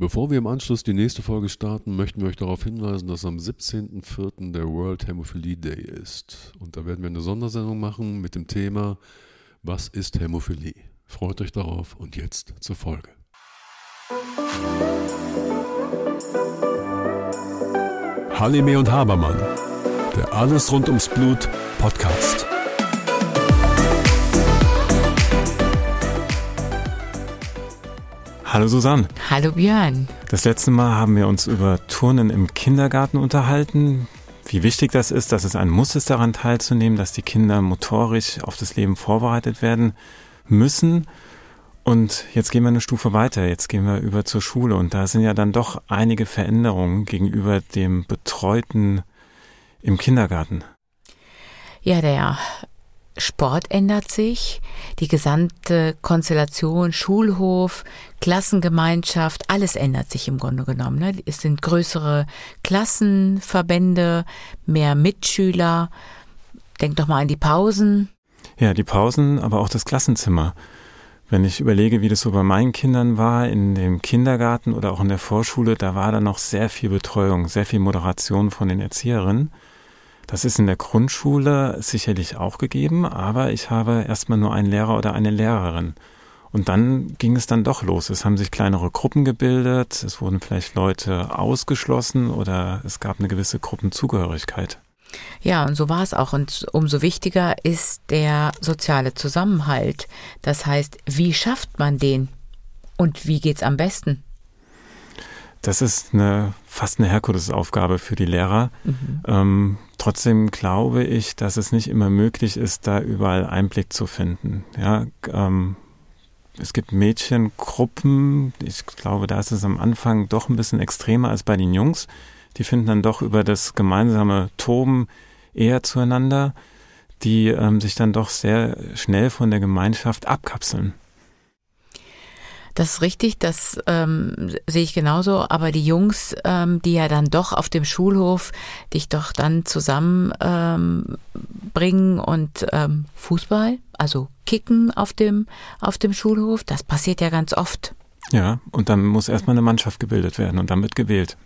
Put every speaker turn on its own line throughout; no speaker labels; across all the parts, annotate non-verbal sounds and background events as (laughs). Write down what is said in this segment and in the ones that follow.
Bevor wir im Anschluss die nächste Folge starten, möchten wir euch darauf hinweisen, dass am 17.04. der World Hämophilie Day ist. Und da werden wir eine Sondersendung machen mit dem Thema Was ist Hämophilie? Freut euch darauf und jetzt zur Folge. Halime und Habermann, der Alles rund ums Blut Podcast.
Hallo Susanne.
Hallo Björn.
Das letzte Mal haben wir uns über Turnen im Kindergarten unterhalten. Wie wichtig das ist, dass es ein Muss ist, daran teilzunehmen, dass die Kinder motorisch auf das Leben vorbereitet werden müssen. Und jetzt gehen wir eine Stufe weiter. Jetzt gehen wir über zur Schule. Und da sind ja dann doch einige Veränderungen gegenüber dem Betreuten im Kindergarten.
Ja, der Sport ändert sich, die gesamte Konstellation, Schulhof, Klassengemeinschaft, alles ändert sich im Grunde genommen. Ne? Es sind größere Klassenverbände, mehr Mitschüler. Denk doch mal an die Pausen.
Ja, die Pausen, aber auch das Klassenzimmer. Wenn ich überlege, wie das so bei meinen Kindern war, in dem Kindergarten oder auch in der Vorschule, da war da noch sehr viel Betreuung, sehr viel Moderation von den Erzieherinnen. Das ist in der Grundschule sicherlich auch gegeben, aber ich habe erstmal nur einen Lehrer oder eine Lehrerin. Und dann ging es dann doch los. Es haben sich kleinere Gruppen gebildet, es wurden vielleicht Leute ausgeschlossen oder es gab eine gewisse Gruppenzugehörigkeit.
Ja, und so war es auch. Und umso wichtiger ist der soziale Zusammenhalt. Das heißt, wie schafft man den? Und wie geht's am besten?
Das ist eine, fast eine Herkulesaufgabe für die Lehrer. Mhm. Ähm, trotzdem glaube ich, dass es nicht immer möglich ist, da überall Einblick zu finden. Ja, ähm, es gibt Mädchengruppen, ich glaube, da ist es am Anfang doch ein bisschen extremer als bei den Jungs. Die finden dann doch über das gemeinsame Toben eher zueinander, die ähm, sich dann doch sehr schnell von der Gemeinschaft abkapseln.
Das ist richtig, das ähm, sehe ich genauso. Aber die Jungs, ähm, die ja dann doch auf dem Schulhof dich doch dann zusammenbringen ähm, und ähm, Fußball, also kicken auf dem, auf dem Schulhof, das passiert ja ganz oft.
Ja, und dann muss erstmal eine Mannschaft gebildet werden und dann wird gewählt.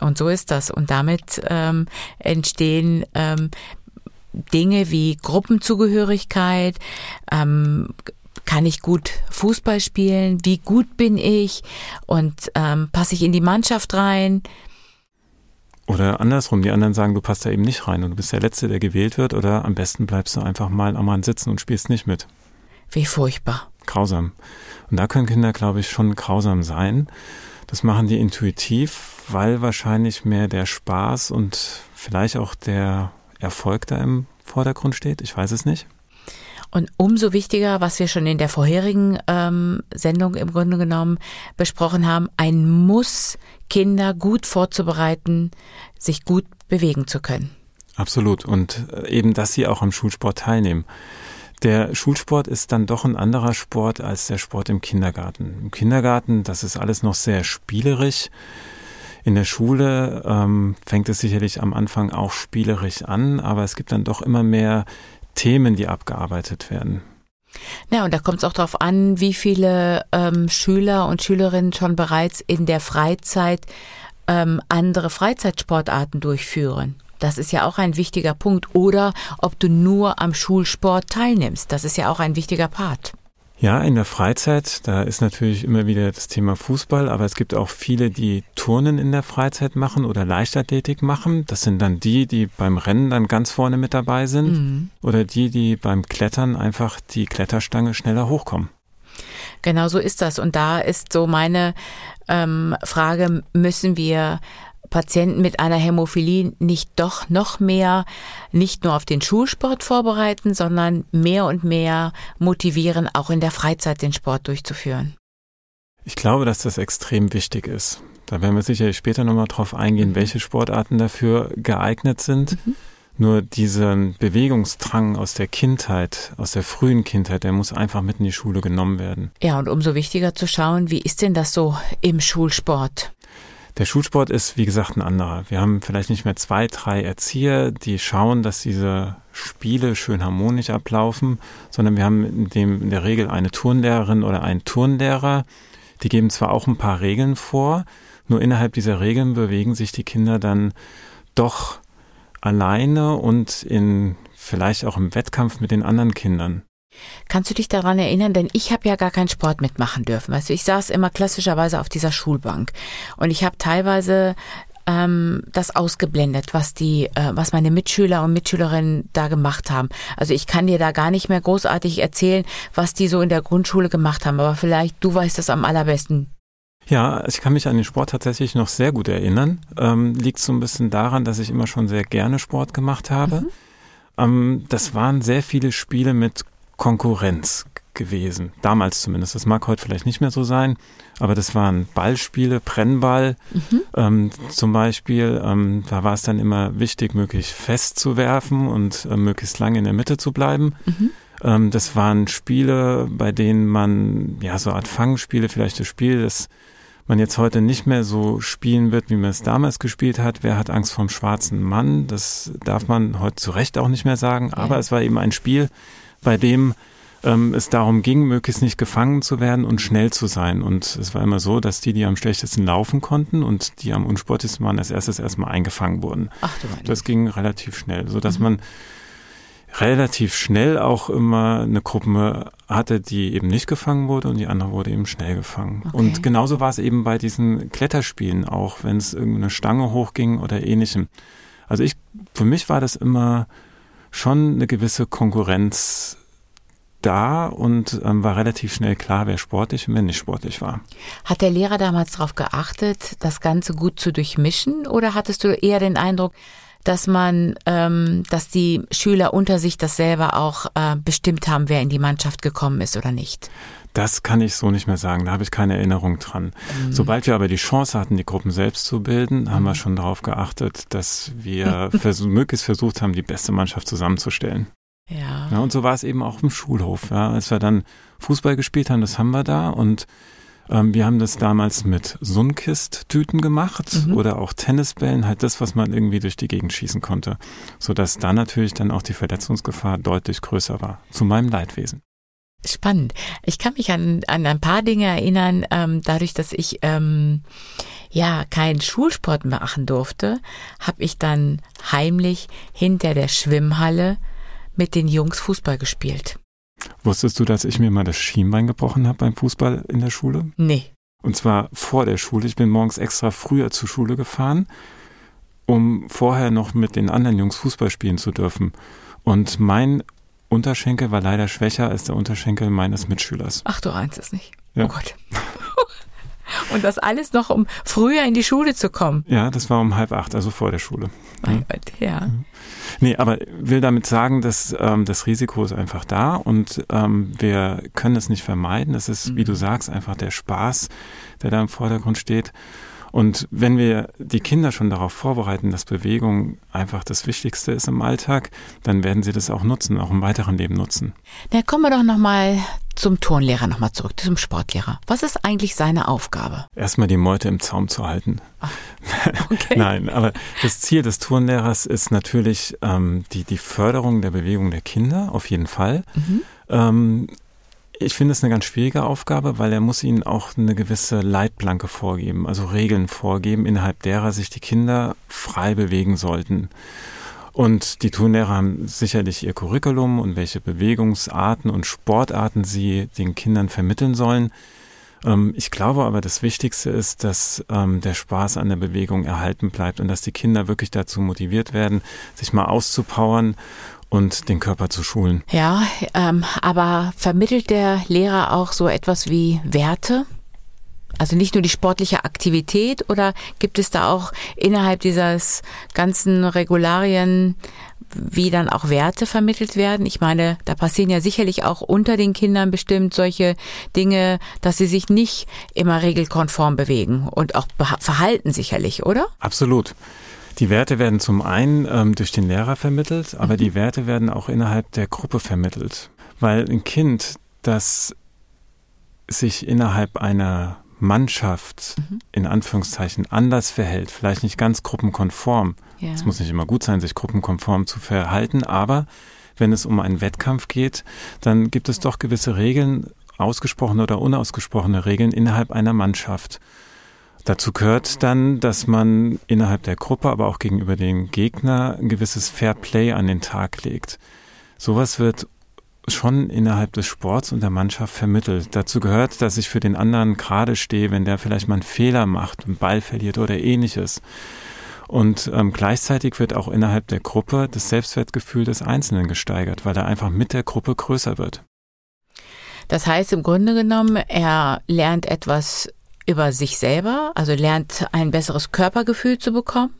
Und so ist das. Und damit ähm, entstehen ähm, Dinge wie Gruppenzugehörigkeit, ähm, kann ich gut Fußball spielen? Wie gut bin ich? Und ähm, passe ich in die Mannschaft rein?
Oder andersrum, die anderen sagen, du passt da eben nicht rein und du bist der Letzte, der gewählt wird, oder am besten bleibst du einfach mal am Rand sitzen und spielst nicht mit.
Wie furchtbar.
Grausam. Und da können Kinder, glaube ich, schon grausam sein. Das machen die intuitiv, weil wahrscheinlich mehr der Spaß und vielleicht auch der Erfolg da im Vordergrund steht. Ich weiß es nicht.
Und umso wichtiger, was wir schon in der vorherigen ähm, Sendung im Grunde genommen besprochen haben, ein Muss, Kinder gut vorzubereiten, sich gut bewegen zu können.
Absolut. Und äh, eben, dass sie auch am Schulsport teilnehmen. Der Schulsport ist dann doch ein anderer Sport als der Sport im Kindergarten. Im Kindergarten, das ist alles noch sehr spielerisch. In der Schule ähm, fängt es sicherlich am Anfang auch spielerisch an, aber es gibt dann doch immer mehr Themen, die abgearbeitet werden.
Ja, und da kommt es auch darauf an, wie viele ähm, Schüler und Schülerinnen schon bereits in der Freizeit ähm, andere Freizeitsportarten durchführen. Das ist ja auch ein wichtiger Punkt. Oder ob du nur am Schulsport teilnimmst. Das ist ja auch ein wichtiger Part.
Ja, in der Freizeit, da ist natürlich immer wieder das Thema Fußball, aber es gibt auch viele, die Turnen in der Freizeit machen oder Leichtathletik machen. Das sind dann die, die beim Rennen dann ganz vorne mit dabei sind mhm. oder die, die beim Klettern einfach die Kletterstange schneller hochkommen.
Genau so ist das. Und da ist so meine ähm, Frage, müssen wir Patienten mit einer Hämophilie nicht doch noch mehr nicht nur auf den Schulsport vorbereiten, sondern mehr und mehr motivieren, auch in der Freizeit den Sport durchzuführen?
Ich glaube, dass das extrem wichtig ist. Da werden wir sicherlich später nochmal drauf eingehen, mhm. welche Sportarten dafür geeignet sind. Mhm. Nur diesen Bewegungsdrang aus der Kindheit, aus der frühen Kindheit, der muss einfach mit in die Schule genommen werden.
Ja, und umso wichtiger zu schauen, wie ist denn das so im Schulsport?
Der Schulsport ist, wie gesagt, ein anderer. Wir haben vielleicht nicht mehr zwei, drei Erzieher, die schauen, dass diese Spiele schön harmonisch ablaufen, sondern wir haben in, dem, in der Regel eine Turnlehrerin oder einen Turnlehrer, Die geben zwar auch ein paar Regeln vor, nur innerhalb dieser Regeln bewegen sich die Kinder dann doch alleine und in vielleicht auch im Wettkampf mit den anderen Kindern.
Kannst du dich daran erinnern, denn ich habe ja gar keinen Sport mitmachen dürfen. Weißt du, ich saß immer klassischerweise auf dieser Schulbank und ich habe teilweise ähm, das ausgeblendet, was die, äh, was meine Mitschüler und Mitschülerinnen da gemacht haben. Also ich kann dir da gar nicht mehr großartig erzählen, was die so in der Grundschule gemacht haben, aber vielleicht du weißt das am allerbesten.
Ja, ich kann mich an den Sport tatsächlich noch sehr gut erinnern. Ähm, liegt so ein bisschen daran, dass ich immer schon sehr gerne Sport gemacht habe. Mhm. Ähm, das waren sehr viele Spiele mit Konkurrenz gewesen. Damals zumindest. Das mag heute vielleicht nicht mehr so sein, aber das waren Ballspiele, Brennball mhm. ähm, zum Beispiel. Ähm, da war es dann immer wichtig, möglichst fest zu werfen und äh, möglichst lange in der Mitte zu bleiben. Mhm. Ähm, das waren Spiele, bei denen man, ja, so Art Fangspiele, vielleicht das Spiel, das man jetzt heute nicht mehr so spielen wird, wie man es damals gespielt hat. Wer hat Angst vom schwarzen Mann? Das darf man heute zu Recht auch nicht mehr sagen. Aber ja. es war eben ein Spiel, bei dem ähm, es darum ging, möglichst nicht gefangen zu werden und schnell zu sein. Und es war immer so, dass die, die am schlechtesten laufen konnten und die am unsportlichsten waren, als erstes erstmal eingefangen wurden. Ach, du das ging relativ schnell, so dass mhm. man relativ schnell auch immer eine Gruppe hatte, die eben nicht gefangen wurde und die andere wurde eben schnell gefangen. Okay. Und genauso war es eben bei diesen Kletterspielen auch, wenn es irgendeine Stange hochging oder ähnlichem. Also ich, für mich war das immer schon eine gewisse Konkurrenz da und ähm, war relativ schnell klar, wer sportlich und wer nicht sportlich war.
Hat der Lehrer damals darauf geachtet, das Ganze gut zu durchmischen oder hattest du eher den Eindruck, dass man, ähm, dass die Schüler unter sich das selber auch äh, bestimmt haben, wer in die Mannschaft gekommen ist oder nicht?
Das kann ich so nicht mehr sagen, da habe ich keine Erinnerung dran. Mhm. Sobald wir aber die Chance hatten, die Gruppen selbst zu bilden, haben wir mhm. schon darauf geachtet, dass wir vers (laughs) möglichst versucht haben, die beste Mannschaft zusammenzustellen. Ja. ja. Und so war es eben auch im Schulhof. Ja. Als wir dann Fußball gespielt haben, das haben wir da und ähm, wir haben das damals mit Sunkist-Tüten gemacht mhm. oder auch Tennisbällen, halt das, was man irgendwie durch die Gegend schießen konnte, sodass da natürlich dann auch die Verletzungsgefahr deutlich größer war. Zu meinem Leidwesen.
Spannend. Ich kann mich an, an ein paar Dinge erinnern, ähm, dadurch, dass ich ähm, ja keinen Schulsport machen durfte, habe ich dann heimlich hinter der Schwimmhalle mit den Jungs Fußball gespielt.
Wusstest du, dass ich mir mal das Schienbein gebrochen habe beim Fußball in der Schule?
Nee.
Und zwar vor der Schule. Ich bin morgens extra früher zur Schule gefahren, um vorher noch mit den anderen Jungs Fußball spielen zu dürfen. Und mein Unterschenkel war leider schwächer als der Unterschenkel meines Mitschülers.
Ach, du ahnst es nicht. Ja. Oh Gott. (laughs) Und das alles noch, um früher in die Schule zu kommen.
Ja, das war um halb acht, also vor der Schule.
Mein Gott, ja.
Nee, aber will damit sagen, dass ähm, das Risiko ist einfach da und ähm, wir können es nicht vermeiden. Das ist, mhm. wie du mhm. sagst, einfach der Spaß, der da im Vordergrund steht. Und wenn wir die Kinder schon darauf vorbereiten, dass Bewegung einfach das Wichtigste ist im Alltag, dann werden sie das auch nutzen, auch im weiteren Leben nutzen.
Na, kommen wir doch nochmal zum Turnlehrer nochmal zurück, zum Sportlehrer. Was ist eigentlich seine Aufgabe?
Erstmal die Meute im Zaum zu halten. Ach, (laughs) okay. Nein, aber das Ziel des Turnlehrers ist natürlich ähm, die, die Förderung der Bewegung der Kinder, auf jeden Fall. Mhm. Ähm, ich finde es eine ganz schwierige Aufgabe, weil er muss ihnen auch eine gewisse Leitplanke vorgeben, also Regeln vorgeben, innerhalb derer sich die Kinder frei bewegen sollten. Und die Turnlehrer haben sicherlich ihr Curriculum und welche Bewegungsarten und Sportarten sie den Kindern vermitteln sollen. Ähm, ich glaube aber, das Wichtigste ist, dass ähm, der Spaß an der Bewegung erhalten bleibt und dass die Kinder wirklich dazu motiviert werden, sich mal auszupowern und den Körper zu schulen.
Ja, ähm, aber vermittelt der Lehrer auch so etwas wie Werte? Also nicht nur die sportliche Aktivität oder gibt es da auch innerhalb dieses ganzen Regularien, wie dann auch Werte vermittelt werden? Ich meine, da passieren ja sicherlich auch unter den Kindern bestimmt solche Dinge, dass sie sich nicht immer regelkonform bewegen und auch verhalten sicherlich, oder?
Absolut. Die Werte werden zum einen ähm, durch den Lehrer vermittelt, aber mhm. die Werte werden auch innerhalb der Gruppe vermittelt. Weil ein Kind, das sich innerhalb einer Mannschaft mhm. in Anführungszeichen anders verhält, vielleicht nicht ganz gruppenkonform. Es muss nicht immer gut sein, sich gruppenkonform zu verhalten, aber wenn es um einen Wettkampf geht, dann gibt es doch gewisse Regeln, ausgesprochene oder unausgesprochene Regeln innerhalb einer Mannschaft. Dazu gehört dann, dass man innerhalb der Gruppe, aber auch gegenüber dem Gegner ein gewisses Fair Play an den Tag legt. Sowas wird schon innerhalb des Sports und der Mannschaft vermittelt. Dazu gehört, dass ich für den anderen gerade stehe, wenn der vielleicht mal einen Fehler macht, einen Ball verliert oder ähnliches. Und ähm, gleichzeitig wird auch innerhalb der Gruppe das Selbstwertgefühl des Einzelnen gesteigert, weil er einfach mit der Gruppe größer wird.
Das heißt im Grunde genommen, er lernt etwas über sich selber, also lernt ein besseres Körpergefühl zu bekommen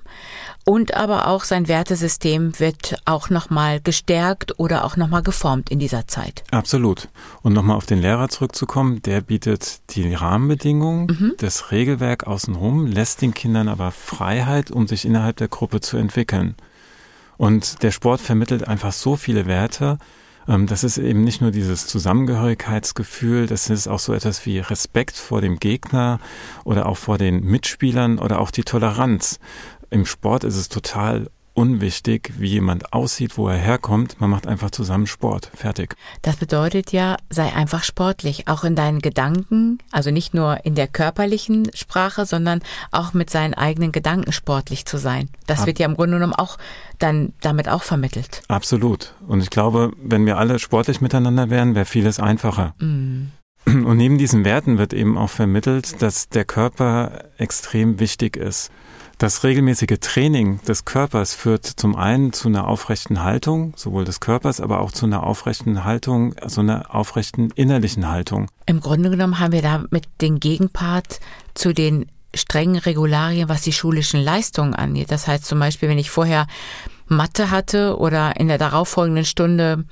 und aber auch sein Wertesystem wird auch nochmal gestärkt oder auch nochmal geformt in dieser Zeit.
Absolut. Und nochmal auf den Lehrer zurückzukommen, der bietet die Rahmenbedingungen, mhm. das Regelwerk außenrum, lässt den Kindern aber Freiheit, um sich innerhalb der Gruppe zu entwickeln. Und der Sport vermittelt einfach so viele Werte, das ist eben nicht nur dieses Zusammengehörigkeitsgefühl, das ist auch so etwas wie Respekt vor dem Gegner oder auch vor den Mitspielern oder auch die Toleranz. Im Sport ist es total unwichtig, wie jemand aussieht, wo er herkommt. Man macht einfach zusammen Sport. Fertig.
Das bedeutet ja, sei einfach sportlich, auch in deinen Gedanken, also nicht nur in der körperlichen Sprache, sondern auch mit seinen eigenen Gedanken sportlich zu sein. Das Ab wird ja im Grunde genommen auch dann damit auch vermittelt.
Absolut. Und ich glaube, wenn wir alle sportlich miteinander wären, wäre vieles einfacher. Mm. Und neben diesen Werten wird eben auch vermittelt, dass der Körper extrem wichtig ist. Das regelmäßige Training des Körpers führt zum einen zu einer aufrechten Haltung, sowohl des Körpers, aber auch zu einer aufrechten Haltung, also einer aufrechten innerlichen Haltung.
Im Grunde genommen haben wir da mit den Gegenpart zu den strengen Regularien, was die schulischen Leistungen angeht. Das heißt zum Beispiel, wenn ich vorher Mathe hatte oder in der darauffolgenden Stunde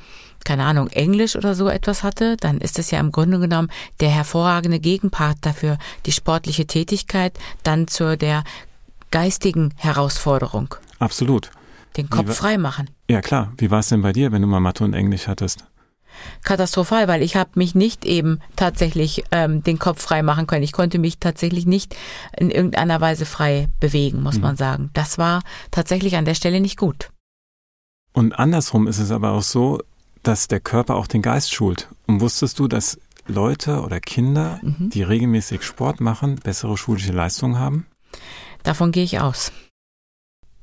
keine Ahnung, Englisch oder so etwas hatte, dann ist es ja im Grunde genommen der hervorragende Gegenpart dafür, die sportliche Tätigkeit dann zu der geistigen Herausforderung.
Absolut.
Den Kopf frei machen.
Ja klar. Wie war es denn bei dir, wenn du mal Mathe und Englisch hattest?
Katastrophal, weil ich habe mich nicht eben tatsächlich ähm, den Kopf frei machen können. Ich konnte mich tatsächlich nicht in irgendeiner Weise frei bewegen, muss mhm. man sagen. Das war tatsächlich an der Stelle nicht gut.
Und andersrum ist es aber auch so, dass der Körper auch den Geist schult. Und wusstest du, dass Leute oder Kinder, mhm. die regelmäßig Sport machen, bessere schulische Leistungen haben?
Davon gehe ich aus.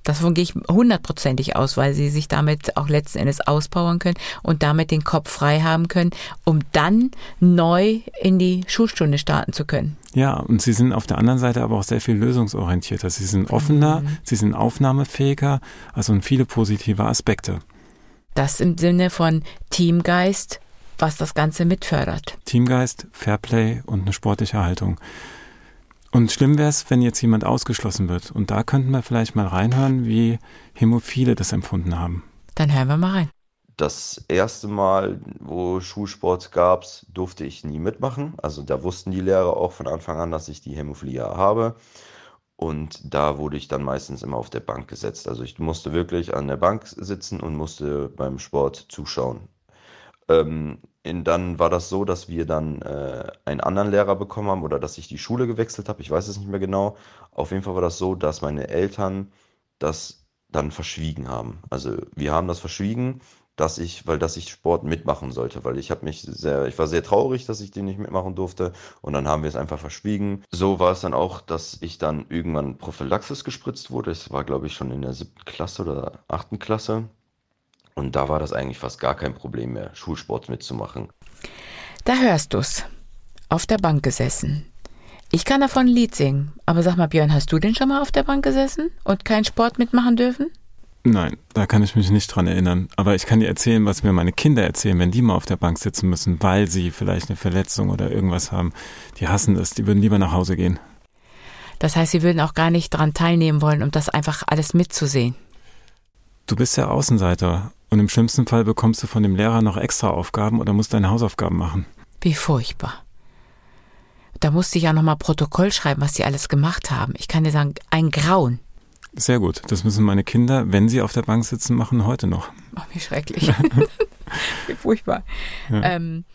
Davon gehe ich hundertprozentig aus, weil sie sich damit auch letzten Endes auspowern können und damit den Kopf frei haben können, um dann neu in die Schulstunde starten zu können.
Ja, und sie sind auf der anderen Seite aber auch sehr viel lösungsorientierter. Sie sind offener, mhm. sie sind aufnahmefähiger, also viele positive Aspekte.
Das im Sinne von Teamgeist, was das Ganze mitfördert.
Teamgeist, Fairplay und eine sportliche Haltung. Und schlimm wäre es, wenn jetzt jemand ausgeschlossen wird. Und da könnten wir vielleicht mal reinhören, wie Hämophile das empfunden haben.
Dann hören wir mal rein.
Das erste Mal, wo Schulsport gab, durfte ich nie mitmachen. Also da wussten die Lehrer auch von Anfang an, dass ich die Hämophilie habe. Und da wurde ich dann meistens immer auf der Bank gesetzt. Also ich musste wirklich an der Bank sitzen und musste beim Sport zuschauen. Ähm, in, dann war das so, dass wir dann äh, einen anderen Lehrer bekommen haben oder dass ich die Schule gewechselt habe. Ich weiß es nicht mehr genau. Auf jeden Fall war das so, dass meine Eltern das dann verschwiegen haben. Also wir haben das verschwiegen, dass ich, weil dass ich Sport mitmachen sollte, weil ich habe mich sehr, ich war sehr traurig, dass ich den nicht mitmachen durfte und dann haben wir es einfach verschwiegen. So war es dann auch, dass ich dann irgendwann Prophylaxis gespritzt wurde. Das war glaube ich schon in der siebten Klasse oder achten Klasse. Und da war das eigentlich fast gar kein Problem mehr, Schulsport mitzumachen.
Da hörst du's. Auf der Bank gesessen. Ich kann davon ein Lied singen. Aber sag mal, Björn, hast du denn schon mal auf der Bank gesessen und keinen Sport mitmachen dürfen?
Nein, da kann ich mich nicht dran erinnern. Aber ich kann dir erzählen, was mir meine Kinder erzählen, wenn die mal auf der Bank sitzen müssen, weil sie vielleicht eine Verletzung oder irgendwas haben. Die hassen das, die würden lieber nach Hause gehen.
Das heißt, sie würden auch gar nicht daran teilnehmen wollen, um das einfach alles mitzusehen.
Du bist ja Außenseiter und im schlimmsten Fall bekommst du von dem Lehrer noch extra Aufgaben oder musst deine Hausaufgaben machen.
Wie furchtbar. Da musste ich ja nochmal Protokoll schreiben, was die alles gemacht haben. Ich kann dir sagen, ein Grauen.
Sehr gut. Das müssen meine Kinder, wenn sie auf der Bank sitzen, machen heute noch.
Oh, wie schrecklich. (laughs) (laughs) wie furchtbar. Ja. Ähm,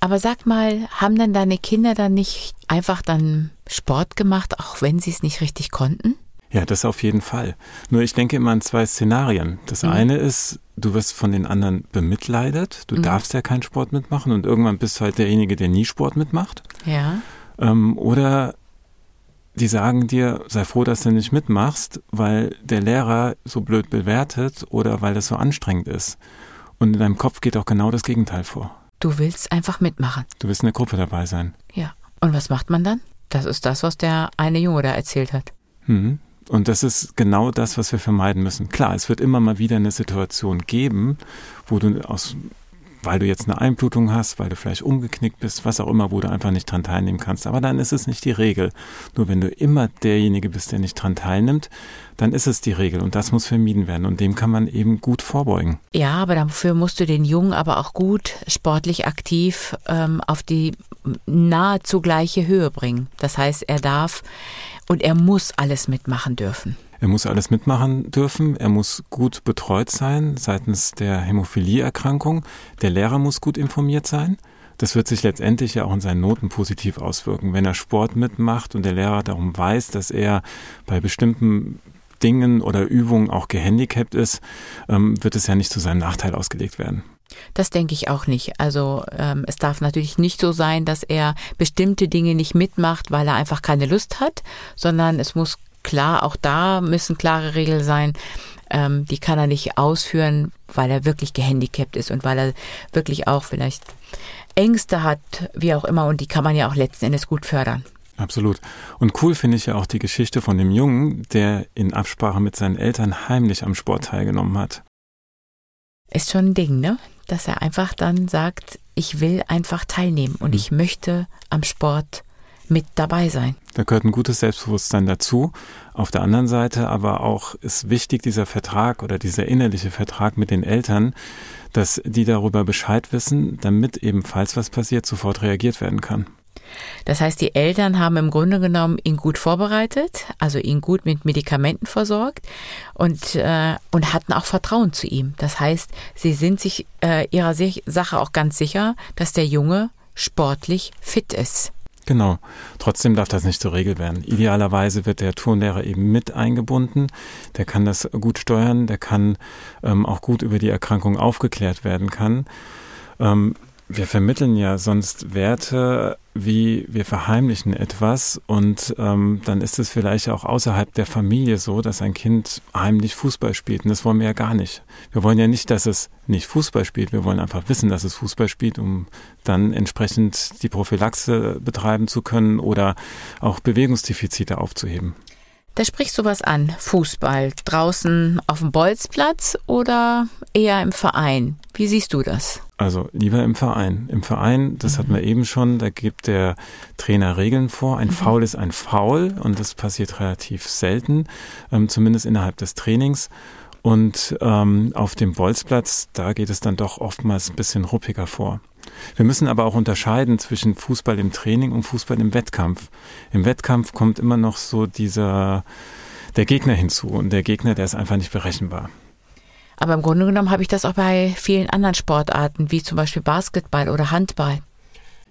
aber sag mal, haben denn deine Kinder dann nicht einfach dann Sport gemacht, auch wenn sie es nicht richtig konnten?
Ja, das auf jeden Fall. Nur ich denke immer an zwei Szenarien. Das mhm. eine ist, du wirst von den anderen bemitleidet. Du mhm. darfst ja keinen Sport mitmachen und irgendwann bist du halt derjenige, der nie Sport mitmacht.
Ja.
Ähm, oder die sagen dir, sei froh, dass du nicht mitmachst, weil der Lehrer so blöd bewertet oder weil es so anstrengend ist. Und in deinem Kopf geht auch genau das Gegenteil vor.
Du willst einfach mitmachen.
Du willst in der Gruppe dabei sein.
Ja. Und was macht man dann? Das ist das, was der eine Junge da erzählt hat.
Mhm. Und das ist genau das, was wir vermeiden müssen. Klar, es wird immer mal wieder eine Situation geben, wo du aus weil du jetzt eine Einblutung hast, weil du vielleicht umgeknickt bist, was auch immer, wo du einfach nicht dran teilnehmen kannst. Aber dann ist es nicht die Regel. Nur wenn du immer derjenige bist, der nicht dran teilnimmt, dann ist es die Regel und das muss vermieden werden und dem kann man eben gut vorbeugen.
Ja, aber dafür musst du den Jungen aber auch gut sportlich aktiv ähm, auf die nahezu gleiche Höhe bringen. Das heißt, er darf und er muss alles mitmachen dürfen.
Er muss alles mitmachen dürfen. Er muss gut betreut sein seitens der Hämophilieerkrankung. Der Lehrer muss gut informiert sein. Das wird sich letztendlich ja auch in seinen Noten positiv auswirken. Wenn er Sport mitmacht und der Lehrer darum weiß, dass er bei bestimmten Dingen oder Übungen auch gehandicapt ist, ähm, wird es ja nicht zu seinem Nachteil ausgelegt werden.
Das denke ich auch nicht. Also ähm, es darf natürlich nicht so sein, dass er bestimmte Dinge nicht mitmacht, weil er einfach keine Lust hat, sondern es muss klar, auch da müssen klare Regeln sein. Ähm, die kann er nicht ausführen, weil er wirklich gehandicapt ist und weil er wirklich auch vielleicht Ängste hat, wie auch immer. Und die kann man ja auch letzten Endes gut fördern.
Absolut. Und cool finde ich ja auch die Geschichte von dem Jungen, der in Absprache mit seinen Eltern heimlich am Sport teilgenommen hat.
Ist schon ein Ding, ne? Dass er einfach dann sagt, ich will einfach teilnehmen und mhm. ich möchte am Sport mit dabei sein.
Da gehört ein gutes Selbstbewusstsein dazu. Auf der anderen Seite aber auch ist wichtig dieser Vertrag oder dieser innerliche Vertrag mit den Eltern, dass die darüber Bescheid wissen, damit ebenfalls was passiert, sofort reagiert werden kann.
Das heißt, die Eltern haben im Grunde genommen ihn gut vorbereitet, also ihn gut mit Medikamenten versorgt und, äh, und hatten auch Vertrauen zu ihm. Das heißt, sie sind sich äh, ihrer Sache auch ganz sicher, dass der Junge sportlich fit ist.
Genau. Trotzdem darf das nicht zur Regel werden. Idealerweise wird der Turnlehrer eben mit eingebunden. Der kann das gut steuern, der kann ähm, auch gut über die Erkrankung aufgeklärt werden kann. Ähm, wir vermitteln ja sonst Werte, wie wir verheimlichen etwas und ähm, dann ist es vielleicht auch außerhalb der Familie so, dass ein Kind heimlich Fußball spielt und das wollen wir ja gar nicht. Wir wollen ja nicht, dass es nicht Fußball spielt, wir wollen einfach wissen, dass es Fußball spielt, um dann entsprechend die Prophylaxe betreiben zu können oder auch Bewegungsdefizite aufzuheben.
Da sprichst du was an. Fußball draußen auf dem Bolzplatz oder eher im Verein? Wie siehst du das?
Also lieber im Verein. Im Verein, das mhm. hatten wir eben schon, da gibt der Trainer Regeln vor. Ein mhm. Foul ist ein Foul und das passiert relativ selten, ähm, zumindest innerhalb des Trainings. Und ähm, auf dem Bolzplatz, da geht es dann doch oftmals ein bisschen ruppiger vor. Wir müssen aber auch unterscheiden zwischen Fußball im Training und Fußball im Wettkampf. Im Wettkampf kommt immer noch so dieser, der Gegner hinzu und der Gegner, der ist einfach nicht berechenbar.
Aber im Grunde genommen habe ich das auch bei vielen anderen Sportarten, wie zum Beispiel Basketball oder Handball.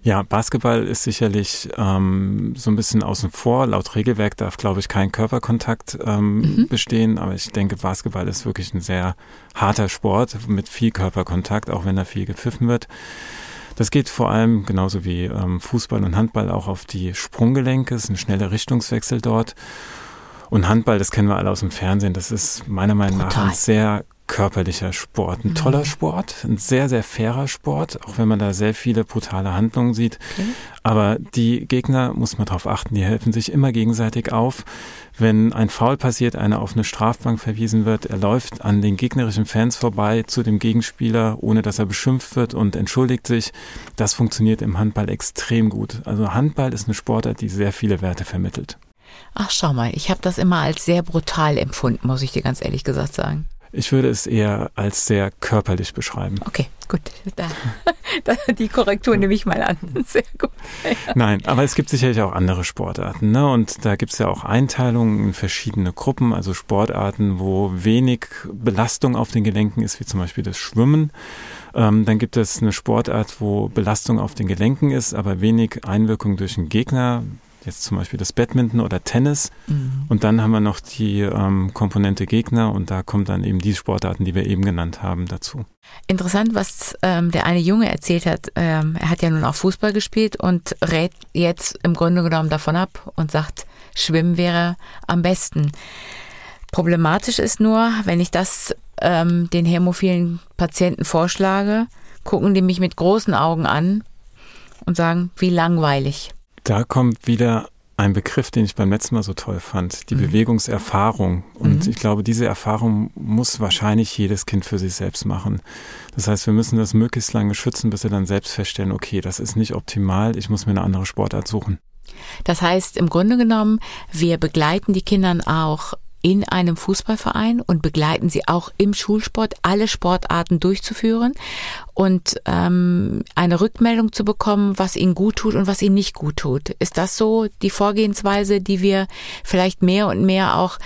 Ja, Basketball ist sicherlich ähm, so ein bisschen außen vor. Laut Regelwerk darf, glaube ich, kein Körperkontakt ähm, mhm. bestehen. Aber ich denke, Basketball ist wirklich ein sehr harter Sport mit viel Körperkontakt, auch wenn da viel gepfiffen wird. Das geht vor allem genauso wie ähm, Fußball und Handball auch auf die Sprunggelenke. Es ist ein schneller Richtungswechsel dort. Und Handball, das kennen wir alle aus dem Fernsehen. Das ist meiner Meinung nach ein sehr körperlicher Sport. Ein toller mhm. Sport, ein sehr, sehr fairer Sport, auch wenn man da sehr viele brutale Handlungen sieht. Okay. Aber die Gegner, muss man darauf achten, die helfen sich immer gegenseitig auf. Wenn ein Foul passiert, einer auf eine Strafbank verwiesen wird, er läuft an den gegnerischen Fans vorbei zu dem Gegenspieler, ohne dass er beschimpft wird und entschuldigt sich. Das funktioniert im Handball extrem gut. Also Handball ist eine Sportart, die sehr viele Werte vermittelt.
Ach, schau mal, ich habe das immer als sehr brutal empfunden, muss ich dir ganz ehrlich gesagt sagen.
Ich würde es eher als sehr körperlich beschreiben.
Okay, gut. Da, (laughs) da, die Korrektur nehme ich mal an. (laughs) Sehr gut.
Ja. Nein, aber es gibt sicherlich auch andere Sportarten. Ne? Und da gibt es ja auch Einteilungen in verschiedene Gruppen, also Sportarten, wo wenig Belastung auf den Gelenken ist, wie zum Beispiel das Schwimmen. Ähm, dann gibt es eine Sportart, wo Belastung auf den Gelenken ist, aber wenig Einwirkung durch den Gegner, jetzt zum Beispiel das Badminton oder Tennis. Mhm. Und dann haben wir noch die ähm, Komponente Gegner und da kommt dann eben die Sportarten, die wir eben genannt haben, dazu.
Interessant, was ähm, der eine Junge erzählt hat. Ähm, er hat ja nun auch Fußball gespielt und rät jetzt im Grunde genommen davon ab und sagt, Schwimmen wäre am besten. Problematisch ist nur, wenn ich das ähm, den hämophilen Patienten vorschlage, gucken die mich mit großen Augen an und sagen, wie langweilig.
Da kommt wieder ein Begriff, den ich beim letzten Mal so toll fand, die mhm. Bewegungserfahrung. Und mhm. ich glaube, diese Erfahrung muss wahrscheinlich jedes Kind für sich selbst machen. Das heißt, wir müssen das möglichst lange schützen, bis sie dann selbst feststellen, okay, das ist nicht optimal, ich muss mir eine andere Sportart suchen.
Das heißt, im Grunde genommen, wir begleiten die Kinder auch in einem Fußballverein und begleiten sie auch im Schulsport, alle Sportarten durchzuführen und ähm, eine Rückmeldung zu bekommen, was ihnen gut tut und was ihnen nicht gut tut. Ist das so die Vorgehensweise, die wir vielleicht mehr und mehr auch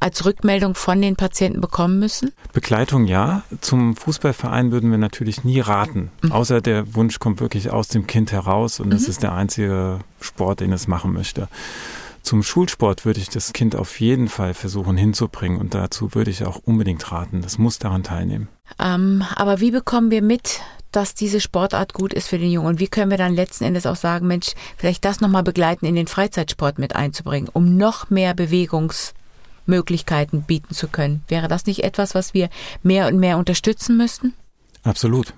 als Rückmeldung von den Patienten bekommen müssen?
Begleitung ja. Zum Fußballverein würden wir natürlich nie raten, mhm. außer der Wunsch kommt wirklich aus dem Kind heraus und mhm. das ist der einzige Sport, den es machen möchte. Zum Schulsport würde ich das Kind auf jeden Fall versuchen hinzubringen und dazu würde ich auch unbedingt raten. Das muss daran teilnehmen.
Ähm, aber wie bekommen wir mit, dass diese Sportart gut ist für den Jungen? Und wie können wir dann letzten Endes auch sagen, Mensch, vielleicht das nochmal begleiten, in den Freizeitsport mit einzubringen, um noch mehr Bewegungsmöglichkeiten bieten zu können? Wäre das nicht etwas, was wir mehr und mehr unterstützen müssten?
Absolut.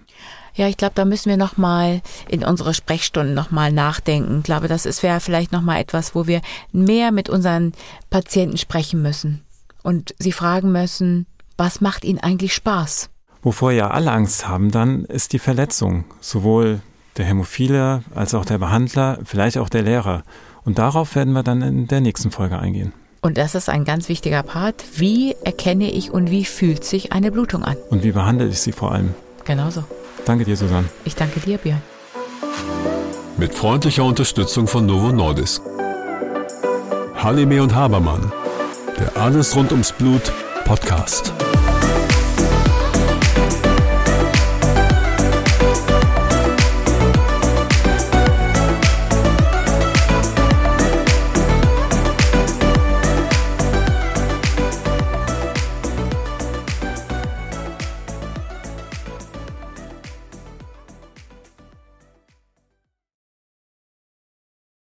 Ja, ich glaube, da müssen wir noch mal in unserer Sprechstunde noch mal nachdenken. Ich glaube, das ist wäre vielleicht noch mal etwas, wo wir mehr mit unseren Patienten sprechen müssen und sie fragen müssen, was macht ihnen eigentlich Spaß?
Wovor ja alle Angst haben dann, ist die Verletzung. Sowohl der Hämophile als auch der Behandler, vielleicht auch der Lehrer. Und darauf werden wir dann in der nächsten Folge eingehen.
Und das ist ein ganz wichtiger Part. Wie erkenne ich und wie fühlt sich eine Blutung an?
Und wie behandle ich sie vor allem?
Genauso.
Danke dir, Susanne.
Ich danke dir, Björn.
Mit freundlicher Unterstützung von Novo Nordisk. Halime und Habermann. Der Alles rund ums Blut Podcast.